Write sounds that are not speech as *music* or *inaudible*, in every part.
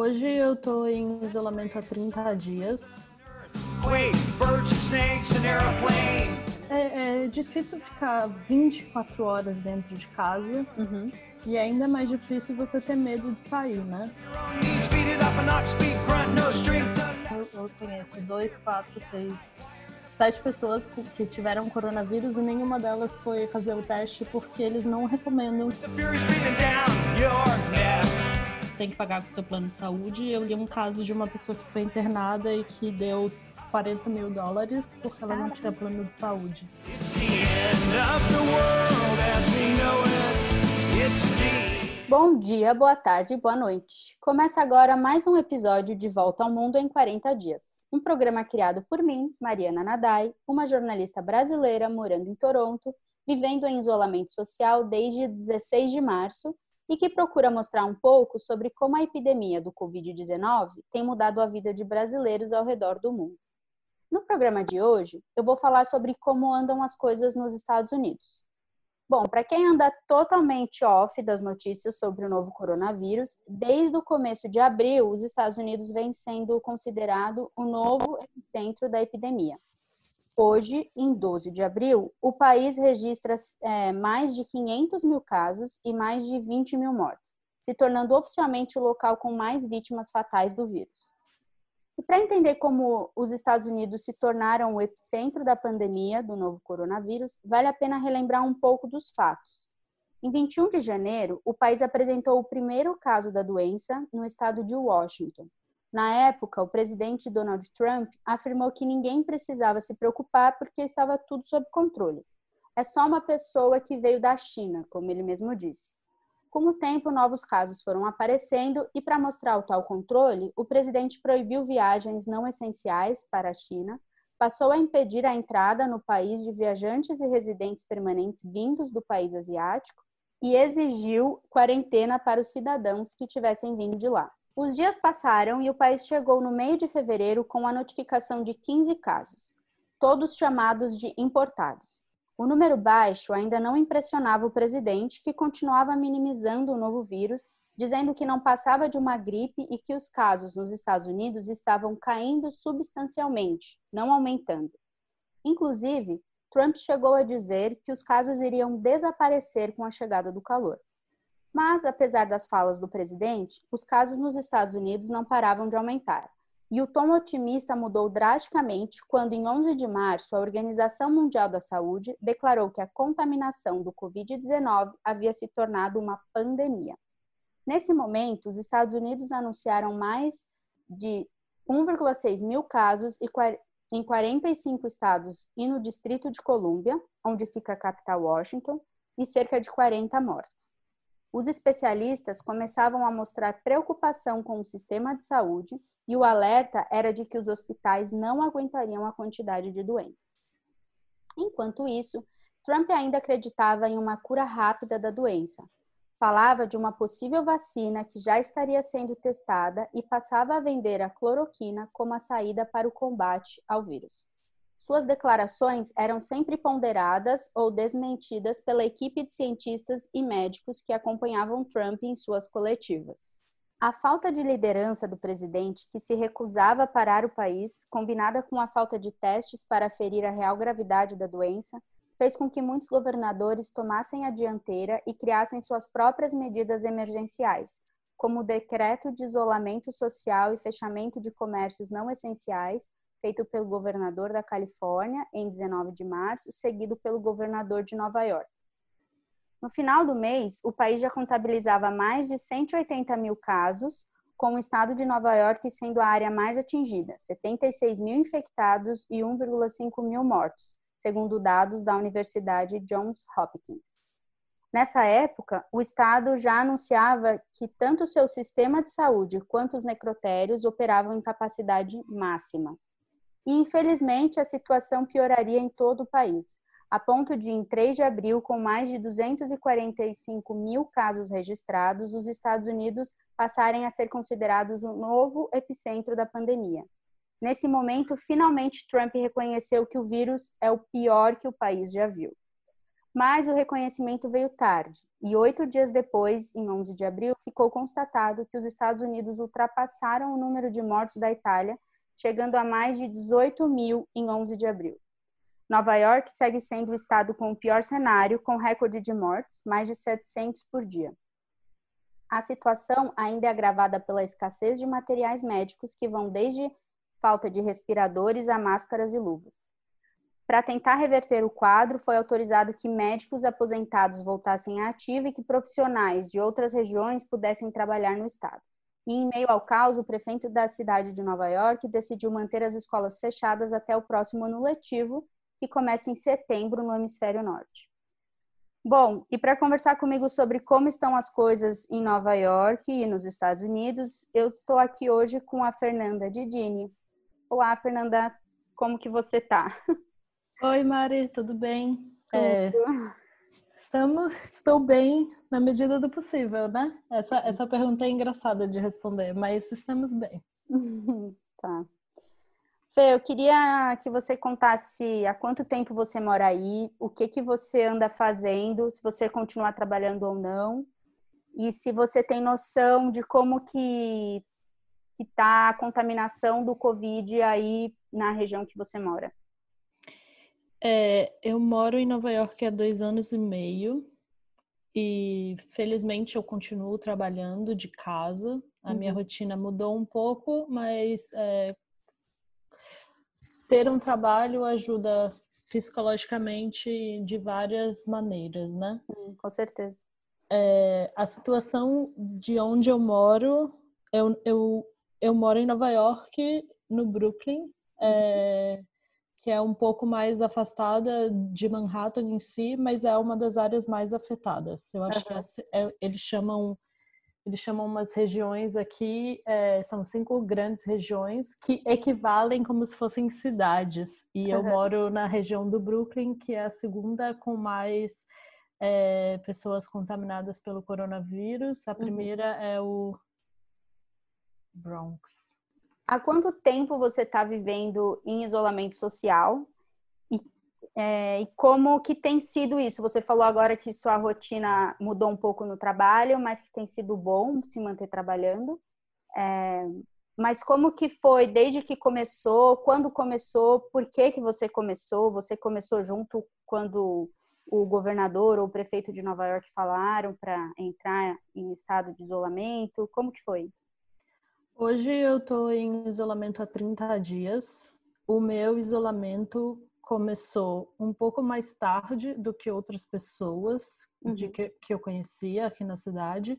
Hoje eu tô em isolamento há 30 dias. É, é difícil ficar 24 horas dentro de casa. Uhum. E é ainda mais difícil você ter medo de sair, né? Eu, eu conheço dois, quatro, seis, sete pessoas que tiveram coronavírus e nenhuma delas foi fazer o teste porque eles não recomendam. Tem que pagar com seu plano de saúde. Eu li um caso de uma pessoa que foi internada e que deu 40 mil dólares porque ela não tinha plano de saúde. Bom dia, boa tarde, boa noite. Começa agora mais um episódio de Volta ao Mundo em 40 Dias. Um programa criado por mim, Mariana Nadai, uma jornalista brasileira morando em Toronto, vivendo em isolamento social desde 16 de março e que procura mostrar um pouco sobre como a epidemia do Covid-19 tem mudado a vida de brasileiros ao redor do mundo. No programa de hoje, eu vou falar sobre como andam as coisas nos Estados Unidos. Bom, para quem anda totalmente off das notícias sobre o novo coronavírus, desde o começo de abril, os Estados Unidos vem sendo considerado o novo epicentro da epidemia. Hoje, em 12 de abril, o país registra é, mais de 500 mil casos e mais de 20 mil mortes, se tornando oficialmente o local com mais vítimas fatais do vírus. E para entender como os Estados Unidos se tornaram o epicentro da pandemia do novo coronavírus, vale a pena relembrar um pouco dos fatos. Em 21 de janeiro, o país apresentou o primeiro caso da doença no estado de Washington. Na época, o presidente Donald Trump afirmou que ninguém precisava se preocupar porque estava tudo sob controle. É só uma pessoa que veio da China, como ele mesmo disse. Com o tempo, novos casos foram aparecendo e, para mostrar o tal controle, o presidente proibiu viagens não essenciais para a China, passou a impedir a entrada no país de viajantes e residentes permanentes vindos do país asiático e exigiu quarentena para os cidadãos que tivessem vindo de lá. Os dias passaram e o país chegou no meio de fevereiro com a notificação de 15 casos, todos chamados de importados. O número baixo ainda não impressionava o presidente, que continuava minimizando o novo vírus, dizendo que não passava de uma gripe e que os casos nos Estados Unidos estavam caindo substancialmente, não aumentando. Inclusive, Trump chegou a dizer que os casos iriam desaparecer com a chegada do calor. Mas, apesar das falas do presidente, os casos nos Estados Unidos não paravam de aumentar. E o tom otimista mudou drasticamente quando, em 11 de março, a Organização Mundial da Saúde declarou que a contaminação do Covid-19 havia se tornado uma pandemia. Nesse momento, os Estados Unidos anunciaram mais de 1,6 mil casos em 45 estados e no Distrito de Colômbia, onde fica a capital Washington, e cerca de 40 mortes. Os especialistas começavam a mostrar preocupação com o sistema de saúde e o alerta era de que os hospitais não aguentariam a quantidade de doentes. Enquanto isso, Trump ainda acreditava em uma cura rápida da doença. Falava de uma possível vacina que já estaria sendo testada e passava a vender a cloroquina como a saída para o combate ao vírus. Suas declarações eram sempre ponderadas ou desmentidas pela equipe de cientistas e médicos que acompanhavam Trump em suas coletivas. A falta de liderança do presidente, que se recusava a parar o país, combinada com a falta de testes para ferir a real gravidade da doença, fez com que muitos governadores tomassem a dianteira e criassem suas próprias medidas emergenciais, como o decreto de isolamento social e fechamento de comércios não essenciais, feito pelo governador da Califórnia em 19 de março, seguido pelo governador de Nova York. No final do mês, o país já contabilizava mais de 180 mil casos, com o estado de Nova York sendo a área mais atingida, 76 mil infectados e 1,5 mil mortos, segundo dados da Universidade Johns Hopkins. Nessa época, o Estado já anunciava que tanto seu sistema de saúde quanto os necrotérios operavam em capacidade máxima. E, infelizmente, a situação pioraria em todo o país, a ponto de, em 3 de abril, com mais de 245 mil casos registrados, os Estados Unidos passarem a ser considerados o novo epicentro da pandemia. Nesse momento, finalmente, Trump reconheceu que o vírus é o pior que o país já viu. Mas o reconhecimento veio tarde, e oito dias depois, em 11 de abril, ficou constatado que os Estados Unidos ultrapassaram o número de mortos da Itália, chegando a mais de 18 mil em 11 de abril. Nova York segue sendo o estado com o pior cenário, com recorde de mortes, mais de 700 por dia. A situação ainda é agravada pela escassez de materiais médicos que vão desde falta de respiradores a máscaras e luvas. Para tentar reverter o quadro, foi autorizado que médicos aposentados voltassem à ativa e que profissionais de outras regiões pudessem trabalhar no estado. E em meio ao caos, o prefeito da cidade de Nova York decidiu manter as escolas fechadas até o próximo ano letivo, que começa em setembro no hemisfério norte. Bom, e para conversar comigo sobre como estão as coisas em Nova York e nos Estados Unidos, eu estou aqui hoje com a Fernanda Didini. Olá, Fernanda, como que você está? Oi, Mari, tudo bem? Tudo. É, estamos, estou bem na medida do possível, né? Essa, essa pergunta é engraçada de responder, mas estamos bem. *laughs* tá. Fê, eu queria que você contasse há quanto tempo você mora aí, o que que você anda fazendo, se você continuar trabalhando ou não, e se você tem noção de como que que tá a contaminação do Covid aí na região que você mora. É, eu moro em Nova York há dois anos e meio e felizmente eu continuo trabalhando de casa. A uhum. minha rotina mudou um pouco, mas é, ter um trabalho ajuda psicologicamente de várias maneiras, né? Sim, com certeza. É, a situação de onde eu moro, eu, eu, eu moro em Nova York, no Brooklyn, é, que é um pouco mais afastada de Manhattan em si, mas é uma das áreas mais afetadas. Eu acho uhum. que é, eles chamam eles chamam umas regiões aqui, é, são cinco grandes regiões que equivalem como se fossem cidades. E eu moro na região do Brooklyn, que é a segunda com mais é, pessoas contaminadas pelo coronavírus. A uhum. primeira uhum. é o Bronx. Há quanto tempo você está vivendo em isolamento social? É, e como que tem sido isso? Você falou agora que sua rotina mudou um pouco no trabalho, mas que tem sido bom se manter trabalhando. É, mas como que foi desde que começou? Quando começou? Por que que você começou? Você começou junto quando o governador ou o prefeito de Nova York falaram para entrar em estado de isolamento? Como que foi? Hoje eu estou em isolamento há 30 dias. O meu isolamento começou um pouco mais tarde do que outras pessoas uhum. de que, que eu conhecia aqui na cidade,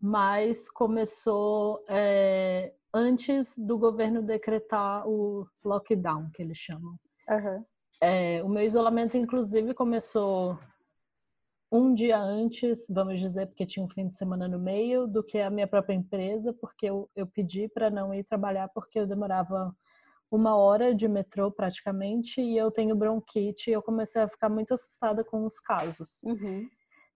mas começou é, antes do governo decretar o lockdown, que eles chamam. Uhum. É, o meu isolamento, inclusive, começou um dia antes, vamos dizer, porque tinha um fim de semana no meio, do que a minha própria empresa, porque eu, eu pedi para não ir trabalhar porque eu demorava uma hora de metrô praticamente e eu tenho bronquite e eu comecei a ficar muito assustada com os casos. Uhum.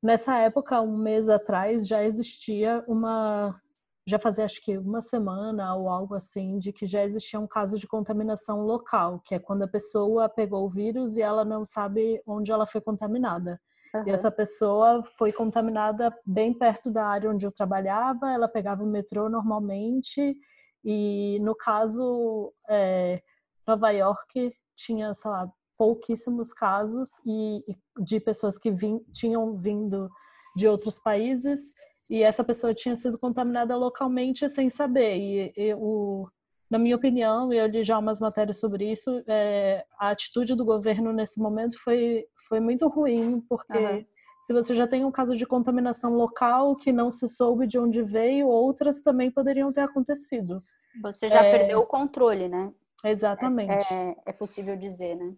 Nessa época, um mês atrás, já existia uma. Já fazia acho que uma semana ou algo assim, de que já existia um caso de contaminação local, que é quando a pessoa pegou o vírus e ela não sabe onde ela foi contaminada. Uhum. E essa pessoa foi contaminada bem perto da área onde eu trabalhava, ela pegava o metrô normalmente e no caso, é, Nova York tinha, sei lá, pouquíssimos casos e, e de pessoas que tinham vindo de outros países e essa pessoa tinha sido contaminada localmente sem saber. E, e o, na minha opinião, e eu li já umas matérias sobre isso, é, a atitude do governo nesse momento foi, foi muito ruim, porque uhum se você já tem um caso de contaminação local que não se soube de onde veio, outras também poderiam ter acontecido. Você já é... perdeu o controle, né? Exatamente. É, é, é, possível dizer, né?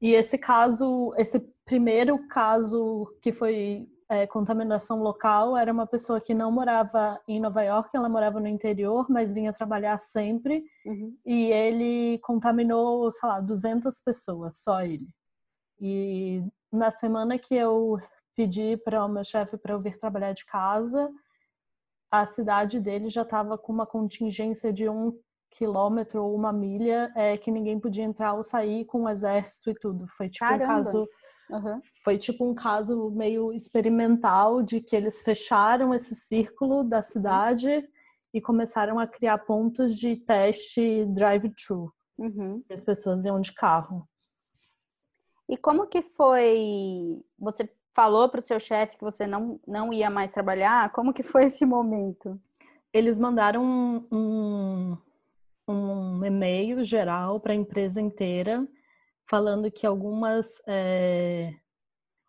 E esse caso, esse primeiro caso que foi é, contaminação local, era uma pessoa que não morava em Nova York, ela morava no interior, mas vinha trabalhar sempre. Uhum. E ele contaminou, sei lá, 200 pessoas, só ele. E na semana que eu pedi para o meu chefe para eu vir trabalhar de casa, a cidade dele já estava com uma contingência de um quilômetro ou uma milha é, que ninguém podia entrar ou sair com o exército e tudo. Foi tipo Caramba. um caso Uhum. Foi tipo um caso meio experimental de que eles fecharam esse círculo da cidade e começaram a criar pontos de teste drive-thru. Uhum. As pessoas iam de carro. E como que foi? Você falou para o seu chefe que você não, não ia mais trabalhar? Como que foi esse momento? Eles mandaram um, um, um e-mail geral para a empresa inteira falando que algumas é,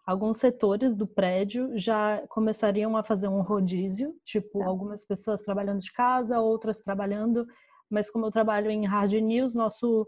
alguns setores do prédio já começariam a fazer um rodízio, tipo tá. algumas pessoas trabalhando de casa, outras trabalhando, mas como eu trabalho em hard news, nosso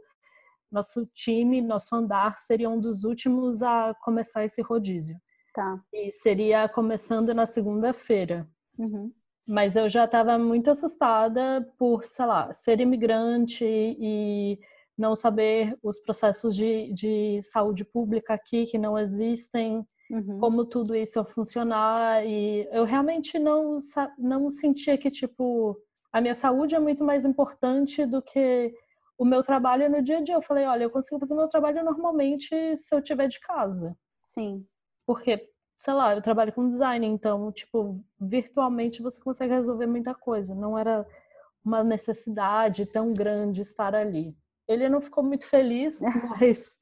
nosso time, nosso andar seria um dos últimos a começar esse rodízio. Tá. E seria começando na segunda-feira. Uhum. Mas eu já estava muito assustada por, sei lá, ser imigrante e não saber os processos de, de saúde pública aqui que não existem, uhum. como tudo isso ia funcionar. E eu realmente não, não sentia que, tipo, a minha saúde é muito mais importante do que o meu trabalho no dia a dia. Eu falei, olha, eu consigo fazer meu trabalho normalmente se eu tiver de casa. Sim. Porque, sei lá, eu trabalho com design, então, tipo, virtualmente você consegue resolver muita coisa. Não era uma necessidade tão grande estar ali. Ele não ficou muito feliz, *laughs* mas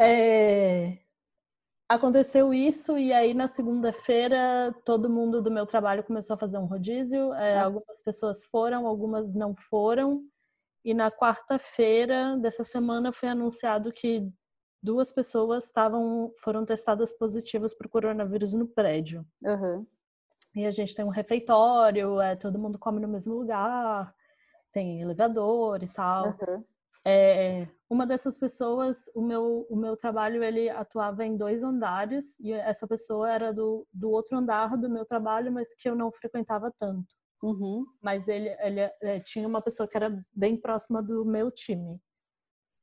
é, aconteceu isso e aí na segunda-feira todo mundo do meu trabalho começou a fazer um rodízio. É, tá. algumas pessoas foram, algumas não foram. E na quarta-feira dessa semana foi anunciado que duas pessoas estavam foram testadas positivas para o coronavírus no prédio. Uhum. E a gente tem um refeitório, é, todo mundo come no mesmo lugar tem elevador e tal. Uhum. É, uma dessas pessoas, o meu, o meu trabalho, ele atuava em dois andares e essa pessoa era do, do outro andar do meu trabalho, mas que eu não frequentava tanto. Uhum. Mas ele, ele é, tinha uma pessoa que era bem próxima do meu time.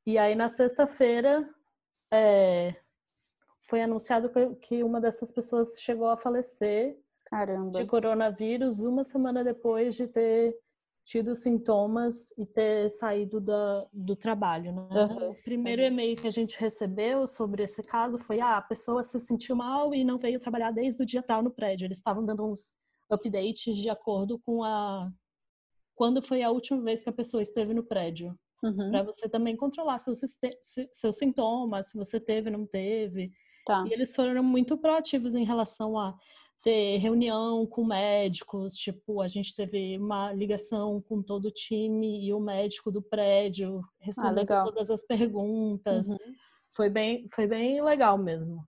E aí, na sexta-feira, é, foi anunciado que, que uma dessas pessoas chegou a falecer Caramba. de coronavírus uma semana depois de ter tido sintomas e ter saído da, do trabalho. Né? Uhum. O primeiro e-mail que a gente recebeu sobre esse caso foi: ah, a pessoa se sentiu mal e não veio trabalhar desde o dia tal no prédio. Eles estavam dando uns updates de acordo com a quando foi a última vez que a pessoa esteve no prédio. Uhum. Para você também controlar seus, seus sintomas, se você teve ou não teve. Tá. E eles foram muito proativos em relação a ter reunião com médicos, tipo, a gente teve uma ligação com todo o time e o médico do prédio respondendo ah, todas as perguntas. Uhum. Foi bem, foi bem legal mesmo.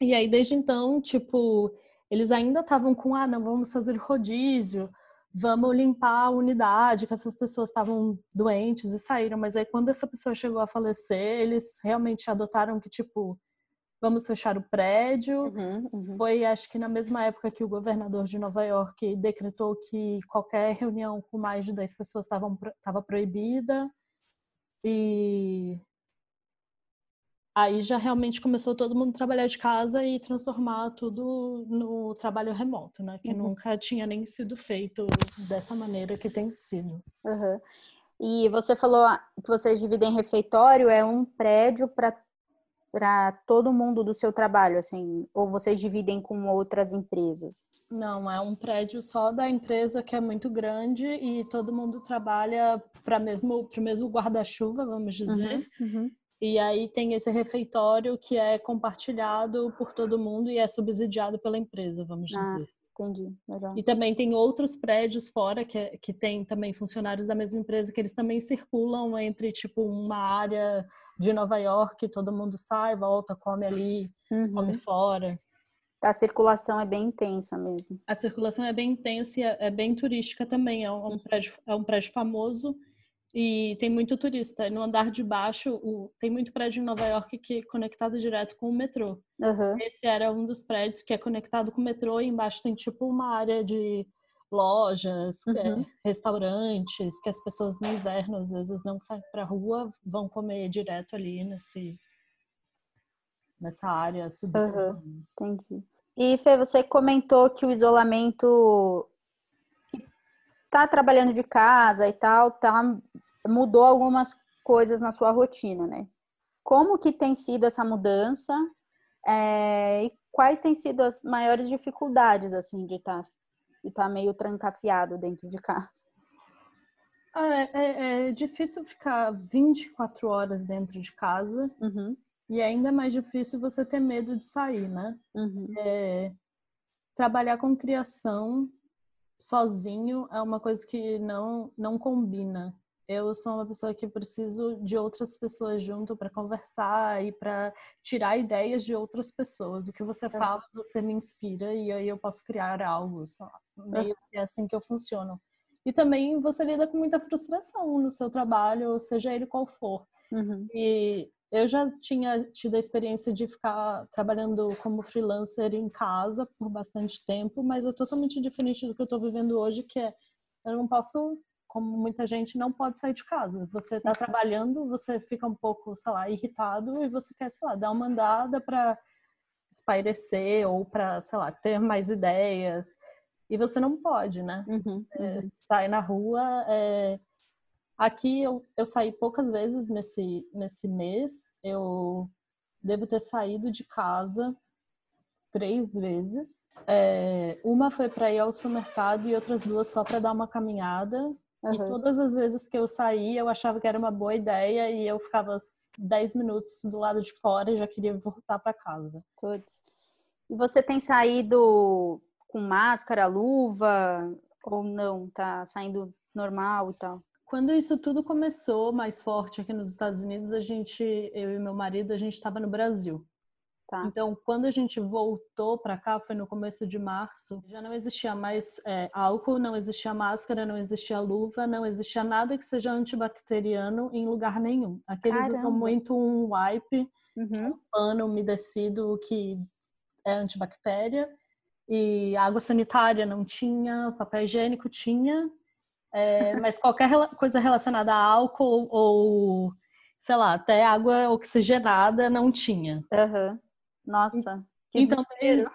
E aí desde então, tipo, eles ainda estavam com ah, não vamos fazer rodízio, vamos limpar a unidade, que essas pessoas estavam doentes e saíram, mas aí quando essa pessoa chegou a falecer, eles realmente adotaram que tipo vamos fechar o prédio. Uhum, uhum. Foi, acho que na mesma época que o governador de Nova York decretou que qualquer reunião com mais de 10 pessoas estava proibida. E aí já realmente começou todo mundo a trabalhar de casa e transformar tudo no trabalho remoto, né? Que uhum. nunca tinha nem sido feito dessa maneira que tem sido. Uhum. E você falou que vocês dividem refeitório, é um prédio para para todo mundo do seu trabalho, assim, ou vocês dividem com outras empresas? Não, é um prédio só da empresa que é muito grande e todo mundo trabalha para mesmo para o mesmo guarda-chuva, vamos dizer. Uhum, uhum. E aí tem esse refeitório que é compartilhado por todo mundo e é subsidiado pela empresa, vamos ah, dizer. Entendi, legal. E também tem outros prédios fora que, que tem também funcionários da mesma empresa que eles também circulam entre tipo uma área de Nova York, todo mundo sai, volta, come ali, uhum. come fora. A circulação é bem intensa mesmo. A circulação é bem intensa e é, é bem turística também. É um, uhum. prédio, é um prédio famoso e tem muito turista. No andar de baixo, o, tem muito prédio em Nova York que é conectado direto com o metrô. Uhum. Esse era um dos prédios que é conectado com o metrô e embaixo tem tipo uma área de lojas, é, uhum. é, restaurantes, que as pessoas no inverno às vezes não saem para rua, vão comer direto ali nesse nessa área subterrânea. Uhum. Entendi. E Fê, você comentou que o isolamento tá trabalhando de casa e tal, tá mudou algumas coisas na sua rotina, né? Como que tem sido essa mudança É, e quais têm sido as maiores dificuldades, assim, de estar tá, de tá meio trancafiado dentro de casa? É, é, é, difícil ficar 24 horas dentro de casa. Uhum. E é ainda mais difícil você ter medo de sair, né? Uhum. É, trabalhar com criação sozinho é uma coisa que não, não combina. Eu sou uma pessoa que preciso de outras pessoas junto para conversar e para tirar ideias de outras pessoas. O que você é. fala, você me inspira e aí eu posso criar algo. Meio é assim que eu funciono. E também você lida com muita frustração no seu trabalho, seja ele qual for. Uhum. E eu já tinha tido a experiência de ficar trabalhando como freelancer em casa por bastante tempo, mas é totalmente diferente do que eu estou vivendo hoje, que é eu não posso, como muita gente, não pode sair de casa. Você está trabalhando, você fica um pouco, sei lá, irritado e você quer, sei lá, dar uma andada para espairecer ou para, sei lá, ter mais ideias. E você não pode, né? Uhum, é, uhum. sair na rua. É... Aqui eu, eu saí poucas vezes nesse, nesse mês. Eu devo ter saído de casa três vezes. É... Uma foi para ir ao supermercado e outras duas só para dar uma caminhada. Uhum. E todas as vezes que eu saí, eu achava que era uma boa ideia e eu ficava 10 minutos do lado de fora e já queria voltar para casa. Putz. E você tem saído com máscara, luva ou não? Tá saindo normal e tal? Quando isso tudo começou mais forte aqui nos Estados Unidos, a gente, eu e meu marido, a gente estava no Brasil. Tá. Então, quando a gente voltou para cá, foi no começo de março, já não existia mais é, álcool, não existia máscara, não existia luva, não existia nada que seja antibacteriano em lugar nenhum. Aqui eles Caramba. usam muito um wipe, uhum. um pano umedecido que é antibactéria, e água sanitária não tinha, papel higiênico tinha, é, mas qualquer coisa relacionada a álcool ou, sei lá, até água oxigenada não tinha. Uhum. Nossa, que então, desde,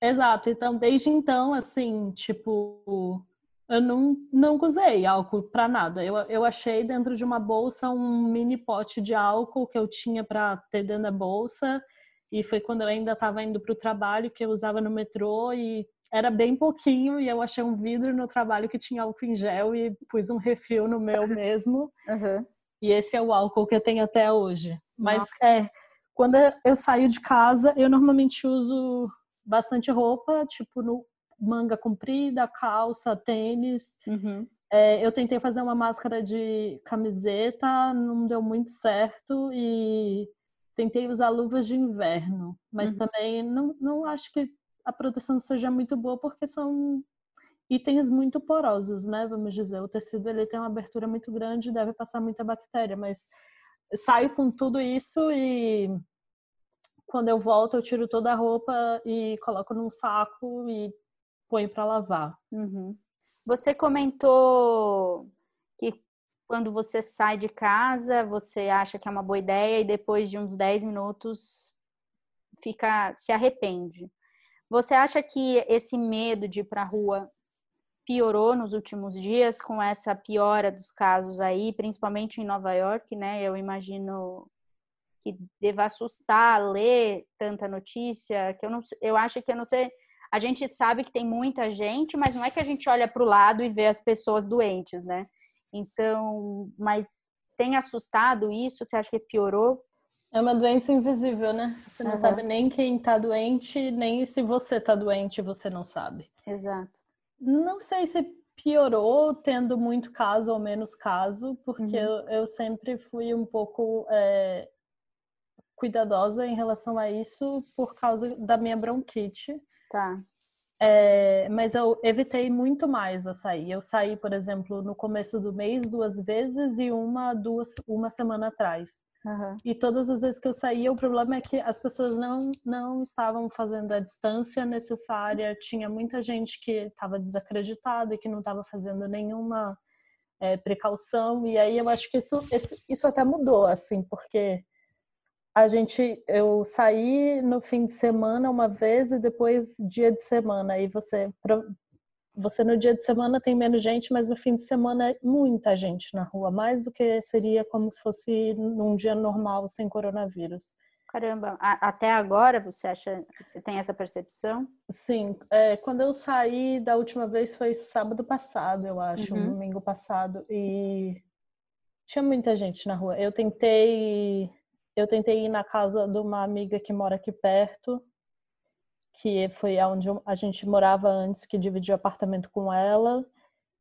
Exato, então desde então, assim, tipo, eu não, não usei álcool para nada. Eu, eu achei dentro de uma bolsa um mini pote de álcool que eu tinha para ter dentro da bolsa e foi quando eu ainda estava indo para o trabalho que eu usava no metrô e era bem pouquinho e eu achei um vidro no trabalho que tinha álcool em gel e pus um refil no meu *laughs* mesmo. Uhum. E esse é o álcool que eu tenho até hoje. Mas Nossa. é, quando eu saio de casa, eu normalmente uso bastante roupa, tipo no manga comprida, calça, tênis. Uhum. É, eu tentei fazer uma máscara de camiseta, não deu muito certo e tentei usar luvas de inverno, mas uhum. também não, não acho que a proteção seja muito boa porque são itens muito porosos, né? Vamos dizer, o tecido ele tem uma abertura muito grande, deve passar muita bactéria, mas saio com tudo isso e quando eu volto eu tiro toda a roupa e coloco num saco e ponho para lavar. Uhum. Você comentou quando você sai de casa, você acha que é uma boa ideia e depois de uns 10 minutos fica se arrepende. Você acha que esse medo de ir para a rua piorou nos últimos dias com essa piora dos casos aí, principalmente em Nova York, né? Eu imagino que deva assustar ler tanta notícia, que eu não eu acho que eu não sei, a gente sabe que tem muita gente, mas não é que a gente olha para o lado e vê as pessoas doentes, né? Então, mas tem assustado isso? Você acha que piorou? É uma doença invisível, né? Você não uhum. sabe nem quem tá doente, nem se você tá doente, você não sabe. Exato. Não sei se piorou tendo muito caso ou menos caso, porque uhum. eu, eu, sempre fui um pouco é, cuidadosa em relação a isso por causa da minha bronquite. Tá. É, mas eu evitei muito mais a sair. Eu saí, por exemplo, no começo do mês duas vezes e uma duas uma semana atrás. Uhum. E todas as vezes que eu saía, o problema é que as pessoas não não estavam fazendo a distância necessária. Tinha muita gente que estava desacreditada e que não estava fazendo nenhuma é, precaução. E aí eu acho que isso, isso até mudou, assim, porque a gente eu saí no fim de semana uma vez e depois dia de semana e você você no dia de semana tem menos gente, mas no fim de semana é muita gente na rua, mais do que seria como se fosse num dia normal sem coronavírus. Caramba, até agora você acha, você tem essa percepção? Sim, é, quando eu saí da última vez foi sábado passado, eu acho, uhum. domingo passado, e tinha muita gente na rua. Eu tentei, eu tentei ir na casa de uma amiga que mora aqui perto, que foi onde a gente morava antes, que dividia apartamento com ela.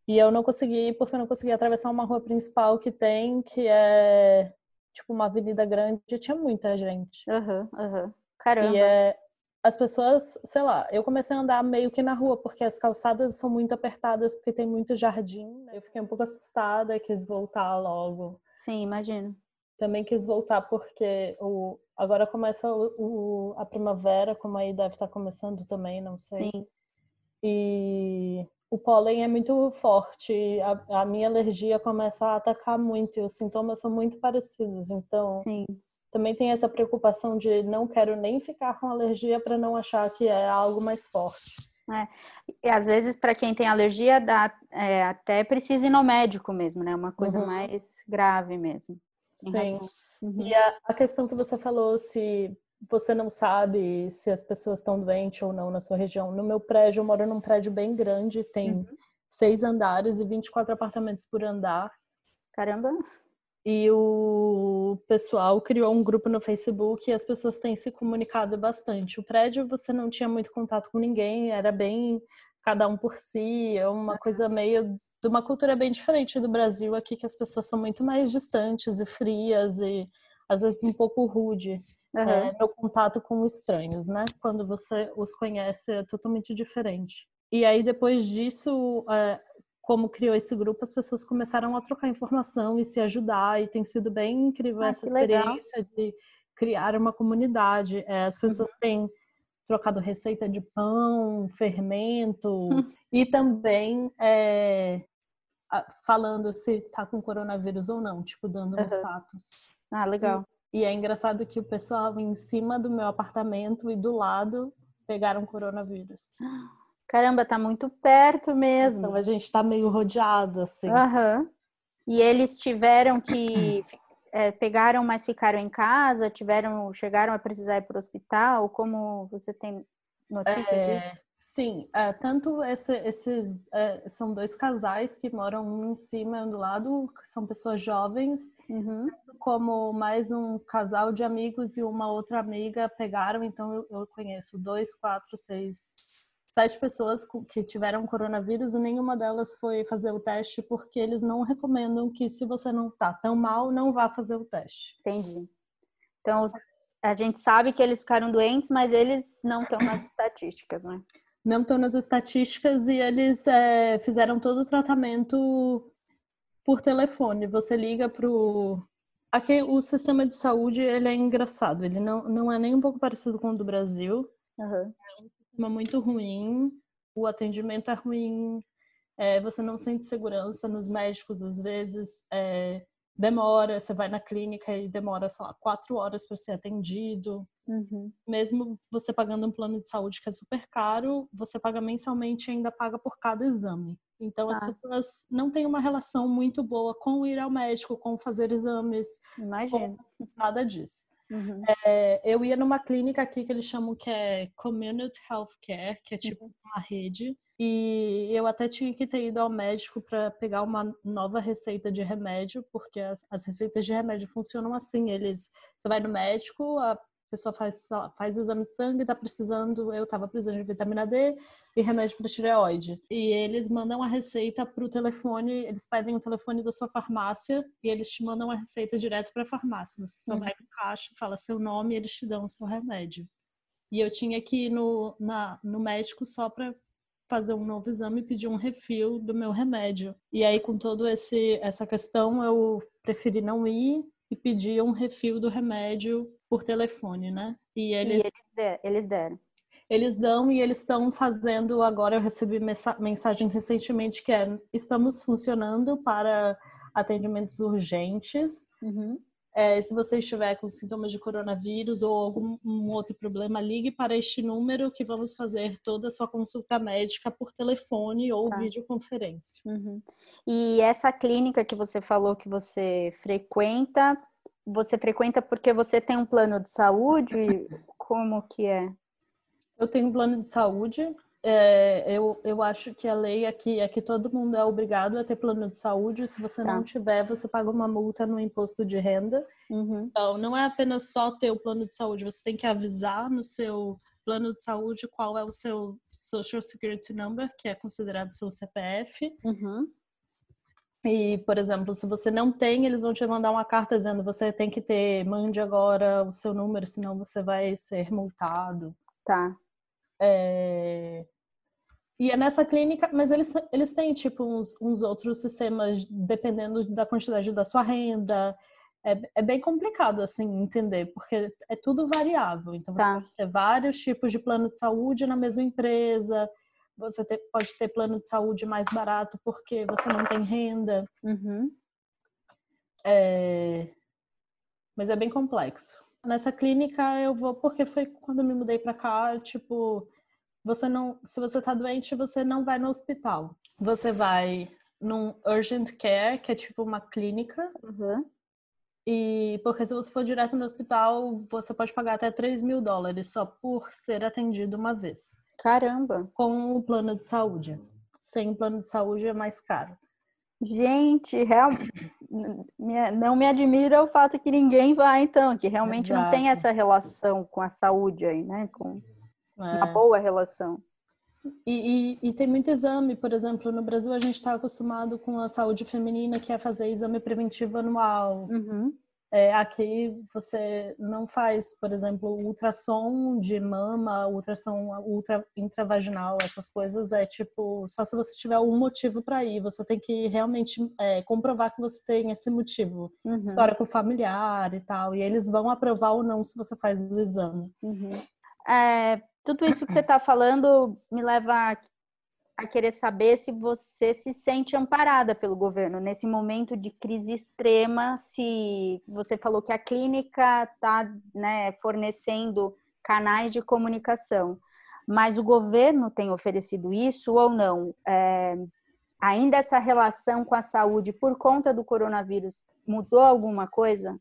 E eu não consegui, porque eu não consegui atravessar uma rua principal que tem, que é tipo uma avenida grande, tinha muita gente. Aham, uhum, aham. Uhum. Caramba. E é, as pessoas, sei lá, eu comecei a andar meio que na rua, porque as calçadas são muito apertadas, porque tem muito jardim. Né? Eu fiquei um pouco assustada e quis voltar logo. Sim, imagino. Também quis voltar porque o, agora começa o, o, a primavera, como aí deve estar começando também, não sei. Sim. E o pólen é muito forte, a, a, minha alergia começa a atacar muito e os sintomas são muito parecidos. Então, Sim. também tem essa preocupação de não quero nem ficar com alergia para não achar que é algo mais forte. É. E às vezes, para quem tem alergia, dá, é, até precisa ir no médico mesmo, né? Uma coisa uhum. mais grave mesmo. Sim. Uhum. E a, a questão que você falou, se você não sabe se as pessoas estão doentes ou não na sua região. No meu prédio, eu moro num prédio bem grande, tem uhum. seis andares e 24 apartamentos por andar. Caramba! E o pessoal criou um grupo no Facebook e as pessoas têm se comunicado bastante. O prédio você não tinha muito contato com ninguém, era bem cada um por si, é uma coisa meio de uma cultura bem diferente do Brasil aqui, que as pessoas são muito mais distantes e frias e às vezes um pouco rude uhum. é, no contato com estranhos, né? Quando você os conhece é totalmente diferente. E aí depois disso, é, como criou esse grupo, as pessoas começaram a trocar informação e se ajudar e tem sido bem incrível ah, essa experiência legal. de criar uma comunidade. É, as pessoas uhum. têm trocado receita de pão, fermento uhum. e também é, falando se tá com coronavírus ou não, tipo dando um status. Ah, legal. E é engraçado que o pessoal em cima do meu apartamento e do lado pegaram coronavírus. Caramba, tá muito perto mesmo. Então a gente tá meio rodeado, assim. Aham. Uhum. E eles tiveram que. *clears throat* É, pegaram, mas ficaram em casa? Tiveram, chegaram a precisar ir para o hospital? Como você tem notícia é, disso? Sim, é, tanto esse, esses é, são dois casais que moram um em cima e um do lado, são pessoas jovens, uhum. como mais um casal de amigos e uma outra amiga pegaram, então eu, eu conheço dois, quatro, seis, sete pessoas que tiveram coronavírus e nenhuma delas foi fazer o teste porque eles não recomendam que se você não tá tão mal, não vá fazer o teste. Entendi. Então, a gente sabe que eles ficaram doentes, mas eles não estão nas estatísticas, né? não estão nas estatísticas e eles é, fizeram todo o tratamento por telefone. Você liga pro aqui o sistema de saúde ele é engraçado. Ele não, não é nem um pouco parecido com o do Brasil. Uhum. Sistema muito ruim. O atendimento é ruim. É, você não sente segurança nos médicos às vezes. É, demora, você vai na clínica e demora, sei lá, quatro horas para ser atendido. Uhum. Mesmo você pagando um plano de saúde que é super caro, você paga mensalmente e ainda paga por cada exame. Então, as ah. pessoas não têm uma relação muito boa com ir ao médico, com fazer exames. Imagino. Nada disso. Uhum. É, eu ia numa clínica aqui que eles chamam que é Community Healthcare, que é tipo uhum. uma rede. E eu até tinha que ter ido ao médico para pegar uma nova receita de remédio, porque as, as, receitas de remédio funcionam assim. Eles, você vai no médico, a pessoa faz, faz exame de sangue, tá precisando, eu tava precisando de vitamina D e remédio para tireoide. E eles mandam a receita pro telefone, eles pedem o telefone da sua farmácia e eles te mandam a receita direto para a farmácia. Você só uhum. vai no caixa, fala seu nome e eles te dão o seu remédio. E eu tinha que ir no, na, no médico só para fazer um novo exame e pedir um refil do meu remédio. E aí, com toda essa questão, eu preferi não ir e pedir um refil do remédio por telefone, né? E eles, e eles deram. Eles dão e eles estão fazendo. Agora eu recebi mensagem recentemente que é: estamos funcionando para atendimentos urgentes. Uhum. É, se você estiver com sintomas de coronavírus ou algum um outro problema, ligue para este número que vamos fazer toda a sua consulta médica por telefone ou tá. videoconferência. Uhum. E essa clínica que você falou que você frequenta, você frequenta porque você tem um plano de saúde? Como que é? Eu tenho um plano de saúde. É, eu, eu acho que a lei aqui é que todo mundo é obrigado a ter plano de saúde. Se você tá. não tiver, você paga uma multa no imposto de renda. Uhum. Então, não é apenas só ter o plano de saúde, você tem que avisar no seu plano de saúde qual é o seu Social Security Number, que é considerado seu CPF. Uhum. E, por exemplo, se você não tem, eles vão te mandar uma carta dizendo você tem que ter, mande agora o seu número, senão você vai ser multado. Tá. É... E é nessa clínica, mas eles, eles têm, tipo, uns, uns outros sistemas, dependendo da quantidade da sua renda. É, é, bem complicado, assim, entender, porque é tudo variável. Então, você tá. pode ter vários tipos de plano de saúde na mesma empresa, você ter, pode ter plano de saúde mais barato porque você não tem renda. Uhum. É... Mas é bem complexo. Nessa clínica eu vou porque foi quando me mudei para cá, tipo, você não, se você tá doente, você não vai no hospital. Você vai num urgent care, que é tipo uma clínica. Uhum. E porque se você for direto no hospital, você pode pagar até 3 mil dólares só por ser atendido uma vez. Caramba! Com o plano de saúde. Sem o plano de saúde é mais caro. Gente, real... não me admira o fato que ninguém vai, então, que realmente Exato. não tem essa relação com a saúde aí, né? Com. Uma boa relação. E, e, e, tem muito exame, por exemplo, no Brasil a gente está acostumado com a saúde feminina, que é fazer exame preventivo anual. Uhum. É, aqui você não faz, por exemplo, ultrassom de mama, ultrassom ultra intravaginal, essas coisas é tipo só se você tiver um motivo para ir. Você tem que realmente é, comprovar que você tem esse motivo, uhum. histórico familiar e tal. E eles vão aprovar ou não se você faz o exame. Uhum. É, tudo isso que você está falando me leva a querer saber se você se sente amparada pelo governo nesse momento de crise extrema. Se você falou que a clínica está né, fornecendo canais de comunicação, mas o governo tem oferecido isso ou não? É, ainda essa relação com a saúde por conta do coronavírus mudou alguma coisa?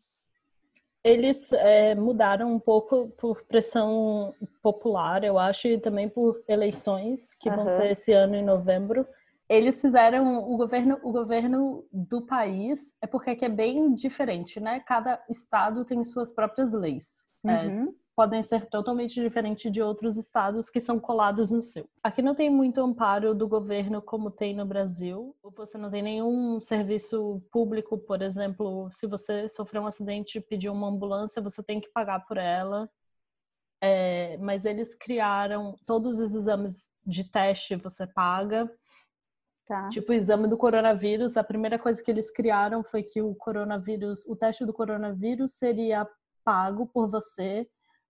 Eles é, mudaram um pouco por pressão popular, eu acho, e também por eleições que uhum. vão ser esse ano em novembro. Eles fizeram o governo, o governo do país é porque é, é bem diferente, né? Cada estado tem suas próprias leis. É, uhum. É, podem ser totalmente diferentes de outros estados que são colados no seu. Aqui não tem muito amparo do governo como tem no Brasil. Você não tem nenhum serviço público, por exemplo, se você sofreu um acidente e pediu uma ambulância, você tem que pagar por ela. É, mas eles criaram todos os exames de teste você paga. Tá. Tipo, o exame do coronavírus, a primeira coisa que eles criaram foi que o coronavírus, o teste do coronavírus seria pago por você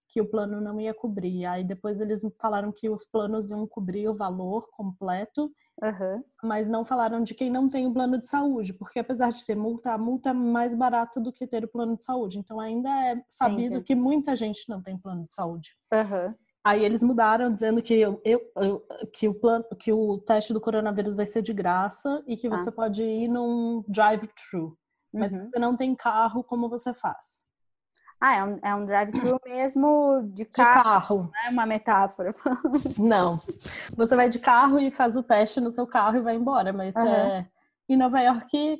que o plano não ia cobrir. Aí depois eles falaram que os planos iam cobrir o valor completo, uhum. mas não falaram de quem não tem o plano de saúde, porque apesar de ter multa, a multa é mais barata do que ter o plano de saúde. Então ainda é sabido Entendi. que muita gente não tem plano de saúde. Uhum. Aí eles mudaram dizendo que, eu, eu, que, o plano, que o teste do coronavírus vai ser de graça e que ah. você pode ir num drive-thru. Mas uhum. você não tem carro, como você faz? Ah, é um, é um drive-thru mesmo de carro. De carro. Não é uma metáfora. Não. Você vai de carro e faz o teste no seu carro e vai embora. Mas uhum. é... em Nova York,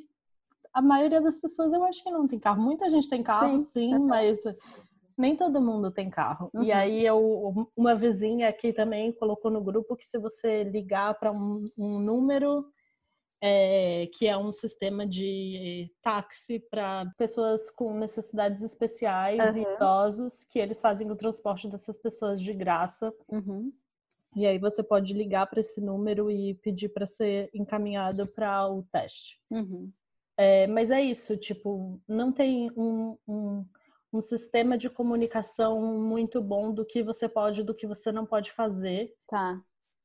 a maioria das pessoas eu acho que não tem carro. Muita gente tem carro, sim, sim uhum. mas nem todo mundo tem carro. Uhum. E aí eu, uma vizinha aqui também colocou no grupo que se você ligar para um, um número é, que é um sistema de táxi para pessoas com necessidades especiais uhum. e idosos, que eles fazem o transporte dessas pessoas de graça. Uhum. E aí você pode ligar para esse número e pedir para ser encaminhado para o teste. Uhum. É, mas é isso, tipo, não tem um, um, um, sistema de comunicação muito bom do que você pode e do que você não pode fazer. Tá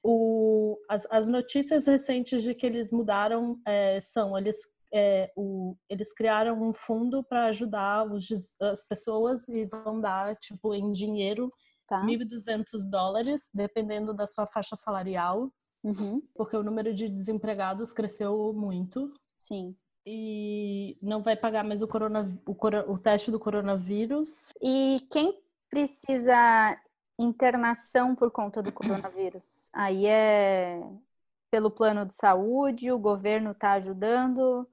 o, as, as, notícias recentes de que eles mudaram é, são eles é, o, eles criaram um fundo para ajudar os, as pessoas e vão dar tipo em dinheiro tá. 1.200 dólares dependendo da sua faixa salarial uhum. porque o número de desempregados cresceu muito sim e não vai pagar mais o, corona, o, o teste do coronavírus. E quem precisa internação por conta do coronavírus? Aí é pelo plano de saúde, o governo está ajudando?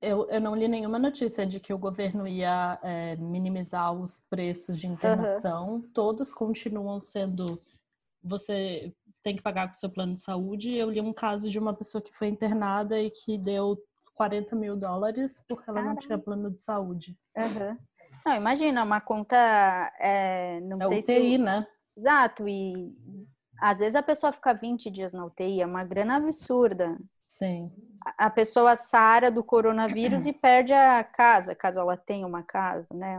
Eu, eu não li nenhuma notícia de que o governo ia é, minimizar os preços de internação. Uhum. Todos continuam sendo. Você tem que pagar com o seu plano de saúde. Eu li um caso de uma pessoa que foi internada e que deu 40 mil dólares porque ela Caramba. não tinha plano de saúde. Uhum. Não, imagina, uma conta. É, não é sei UTI, se... né? Exato, e às vezes a pessoa fica 20 dias na UTI, é uma grana absurda. Sim. A pessoa sara do coronavírus e perde a casa, caso ela tenha uma casa, né?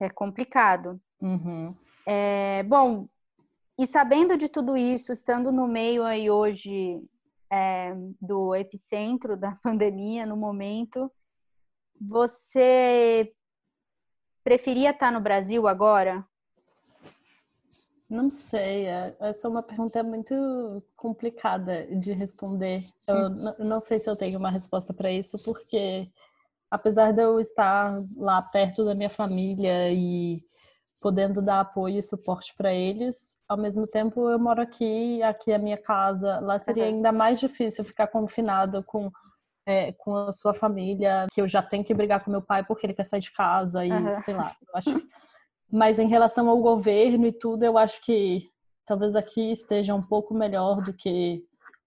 É complicado. Uhum. É, bom, e sabendo de tudo isso, estando no meio aí hoje é, do epicentro da *laughs* pandemia, no momento, você preferia estar no Brasil agora? Não sei, é, essa é uma pergunta muito complicada de responder. Eu não sei se eu tenho uma resposta para isso, porque apesar de eu estar lá perto da minha família e podendo dar apoio e suporte para eles, ao mesmo tempo eu moro aqui, aqui é a minha casa, lá seria ainda mais difícil ficar confinado com é, com a sua família, que eu já tenho que brigar com meu pai porque ele quer sair de casa e uhum. sei lá. Eu acho *laughs* mas em relação ao governo e tudo, eu acho que talvez aqui esteja um pouco melhor do que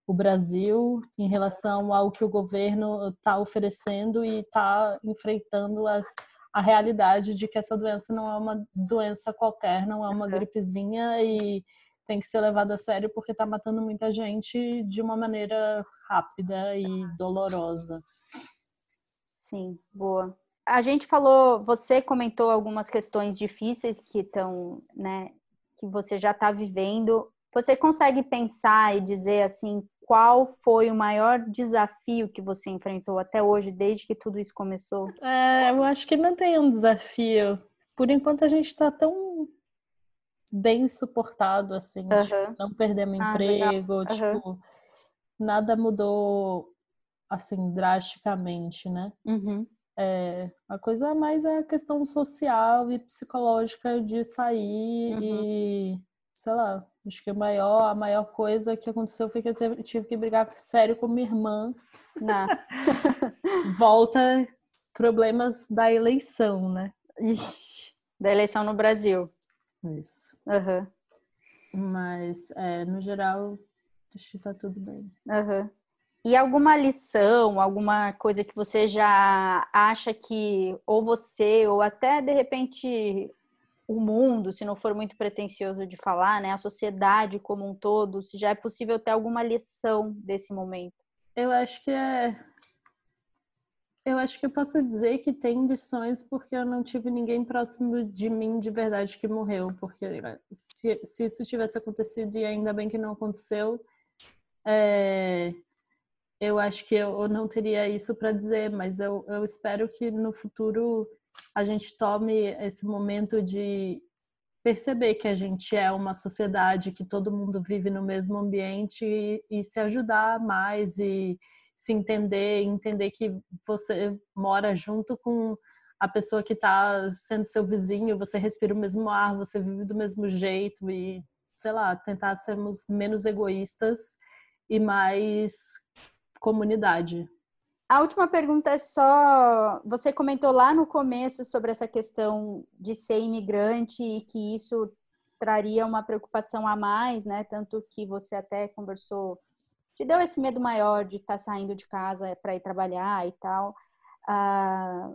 o Brasil em relação ao que o governo está oferecendo e está enfrentando as, a realidade de que essa doença não é uma doença qualquer, não é uma gripezinha e tem que ser levado a sério porque está matando muita gente de uma maneira rápida e dolorosa. Sim, boa a gente falou, você comentou algumas questões difíceis que estão, né, que você já está vivendo. Você consegue pensar e dizer assim qual foi o maior desafio que você enfrentou até hoje, desde que tudo isso começou? É, eu acho que não tem um desafio. Por enquanto a gente está tão bem suportado assim, uhum. tipo, não perdemos ah, emprego, tipo, nada mudou assim drasticamente, né? Uhum. É, a coisa mais é a questão social e psicológica de sair uhum. e, sei lá, acho que a maior, a maior coisa que aconteceu foi que eu tive, tive que brigar sério com minha irmã. Não. *laughs* Volta problemas da eleição, né? Ixi, da eleição no Brasil. Isso. Uhum. Mas, é, no geral, acho que tá tudo bem. Uhum. E alguma lição, alguma coisa que você já acha que ou você, ou até de repente o mundo, se não for muito pretensioso de falar, né, a sociedade como um todo, se já é possível ter alguma lição desse momento? Eu acho que é eu acho que eu posso dizer que tem lições porque eu não tive ninguém próximo de mim de verdade que morreu, porque se, se isso tivesse acontecido e ainda bem que não aconteceu, é, eu acho que eu não teria isso para dizer, mas eu, eu espero que no futuro a gente tome esse momento de perceber que a gente é uma sociedade, que todo mundo vive no mesmo ambiente e, e se ajudar mais e se entender, entender que você mora junto com a pessoa que está sendo seu vizinho, você respira o mesmo ar, você vive do mesmo jeito e, sei lá, tentar sermos menos egoístas e mais comunidade. A última pergunta é só. Você comentou lá no começo sobre essa questão de ser imigrante e que isso traria uma preocupação a mais, né? Tanto que você até conversou, te deu esse medo maior de estar tá saindo de casa para ir trabalhar e tal. Ah,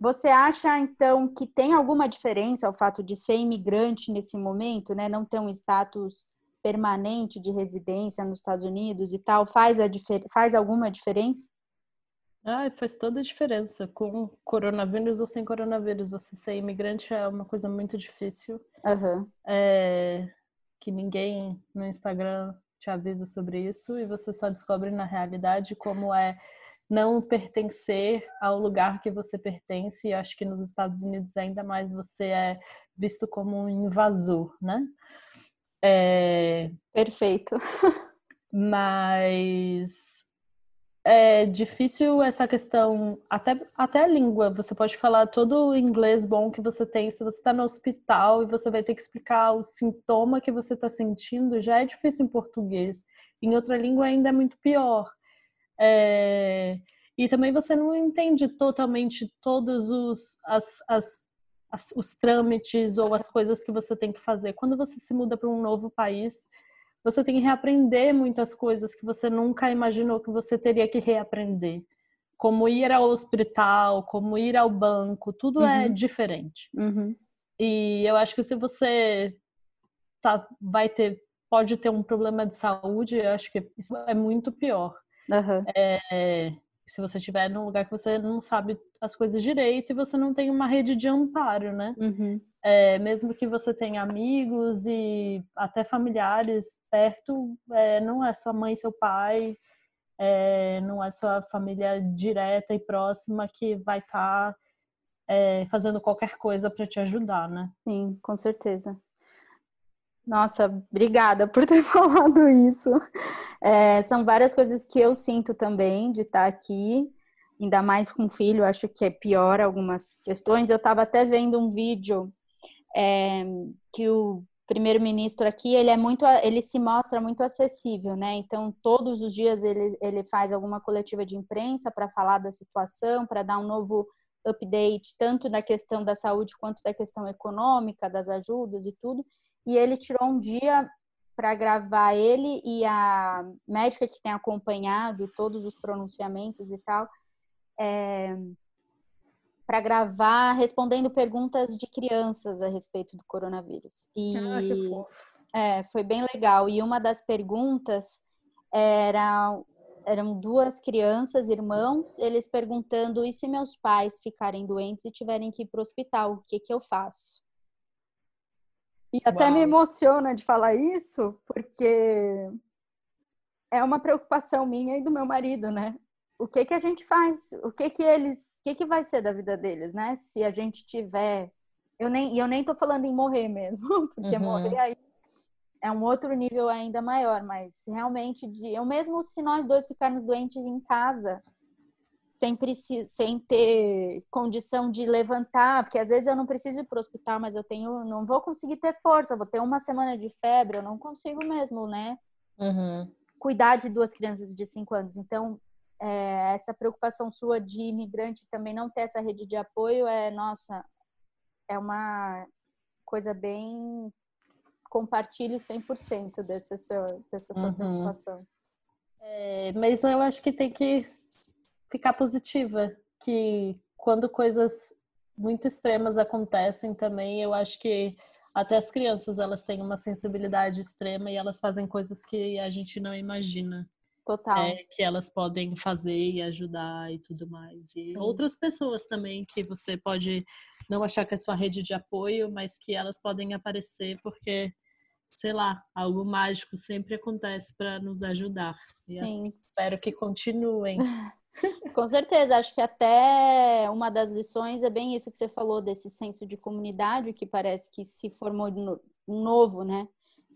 você acha então que tem alguma diferença o fato de ser imigrante nesse momento, né? Não ter um status permanente de residência nos Estados Unidos e tal, faz, a faz alguma diferença? Ah, faz toda a diferença. Com coronavírus ou sem coronavírus, você ser imigrante é uma coisa muito difícil. Uhum. É, que ninguém no Instagram te avisa sobre isso e você só descobre na realidade como é não pertencer ao lugar que você pertence. E acho que nos Estados Unidos ainda mais você é visto como um invasor, né? É... Perfeito. *laughs* Mas é difícil essa questão, até, até a língua. Você pode falar todo o inglês bom que você tem. Se você está no hospital e você vai ter que explicar o sintoma que você está sentindo, já é difícil em português. Em outra língua ainda é muito pior. É... E também você não entende totalmente todos os, as, as, as, os trâmites ou as coisas que você tem que fazer. Quando você se muda para um novo país, você tem que reaprender muitas coisas que você nunca imaginou que você teria que reaprender. Como ir ao hospital, como ir ao banco, tudo é uhum. é diferente. Uhum. E eu acho que se você tá, vai ter, pode ter um problema de saúde, eu acho que isso é muito pior. Uhum. É, se você estiver num lugar que você não sabe as coisas direito e você não tem uma rede de amparo, né? Uhum é, mesmo que você tenha amigos e até familiares perto, é, não é sua mãe, seu pai, é, não é sua família direta e próxima que vai estar tá, é, fazendo qualquer coisa para te ajudar, né? Sim, com certeza. Nossa, obrigada por ter *laughs* falado isso. É, são várias coisas que eu sinto também de estar aqui, ainda mais com filho, acho que é pior algumas questões. Eu estava até vendo um vídeo é, que o primeiro-ministro aqui ele é muito ele se mostra muito acessível né então todos os dias ele, ele faz alguma coletiva de imprensa para falar da situação para dar um novo update tanto da questão da saúde quanto da questão econômica das ajudas e tudo e ele tirou um dia para gravar ele e a médica que tem acompanhado todos os pronunciamentos e tal é, para gravar respondendo perguntas de crianças a respeito do coronavírus. E ah, é, foi bem legal. E uma das perguntas era eram duas crianças, irmãos, eles perguntando: e se meus pais ficarem doentes e tiverem que ir para o hospital, o que, que eu faço? E até Uau. me emociona de falar isso, porque é uma preocupação minha e do meu marido, né? o que que a gente faz? O que que eles, o que que vai ser da vida deles, né? Se a gente tiver, eu nem, eu nem tô falando em morrer mesmo, *laughs* porque uhum. morrer aí é um outro nível ainda maior, mas realmente de, eu mesmo se nós dois ficarmos doentes em casa, sem, sem ter condição de levantar, porque às vezes eu não preciso ir para o hospital, mas eu tenho, não vou conseguir ter força, vou ter uma semana de febre, eu não consigo mesmo, né? Uhum. Cuidar de duas crianças de cinco anos. Então, é, essa preocupação sua de imigrante também não ter essa rede de apoio é, nossa, é uma coisa bem. Compartilho 100% dessa sua, dessa sua uhum. preocupação. É, mas eu acho que tem que ficar positiva, que quando coisas muito extremas acontecem também, eu acho que até as crianças elas têm uma sensibilidade extrema e elas fazem coisas que a gente não imagina. Total. É, que elas podem fazer e ajudar e tudo mais. E Sim. outras pessoas também que você pode não achar que é sua rede de apoio, mas que elas podem aparecer porque, sei lá, algo mágico sempre acontece para nos ajudar. E Sim. assim, espero que continuem. *laughs* Com certeza, acho que até uma das lições é bem isso que você falou, desse senso de comunidade que parece que se formou no, novo, né?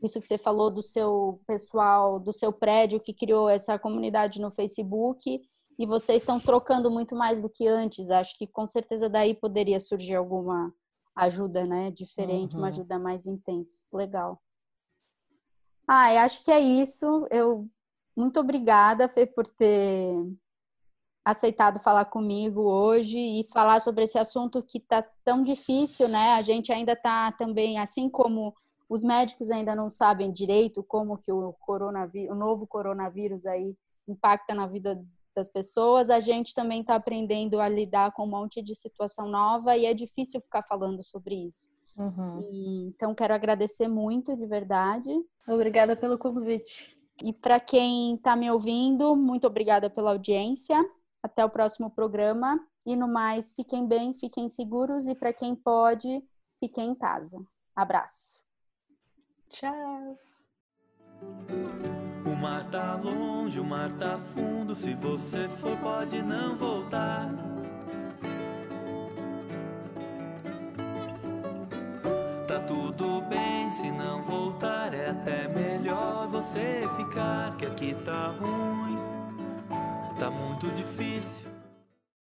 isso que você falou do seu pessoal, do seu prédio que criou essa comunidade no Facebook e vocês estão trocando muito mais do que antes. Acho que com certeza daí poderia surgir alguma ajuda, né? Diferente, uhum. uma ajuda mais intensa. Legal. Ah, acho que é isso. Eu muito obrigada, Fê, por ter aceitado falar comigo hoje e falar sobre esse assunto que tá tão difícil, né? A gente ainda tá também, assim como os médicos ainda não sabem direito como que o coronavírus, o novo coronavírus aí impacta na vida das pessoas. A gente também está aprendendo a lidar com um monte de situação nova e é difícil ficar falando sobre isso. Uhum. E, então quero agradecer muito, de verdade. Obrigada pelo convite. E para quem está me ouvindo, muito obrigada pela audiência. Até o próximo programa. E no mais, fiquem bem, fiquem seguros e para quem pode, fiquem em casa. Abraço. Tchau. O mar tá longe, o mar tá fundo. Se você for, pode não voltar. Tá tudo bem se não voltar. É até melhor você ficar, que aqui tá ruim. Tá muito difícil.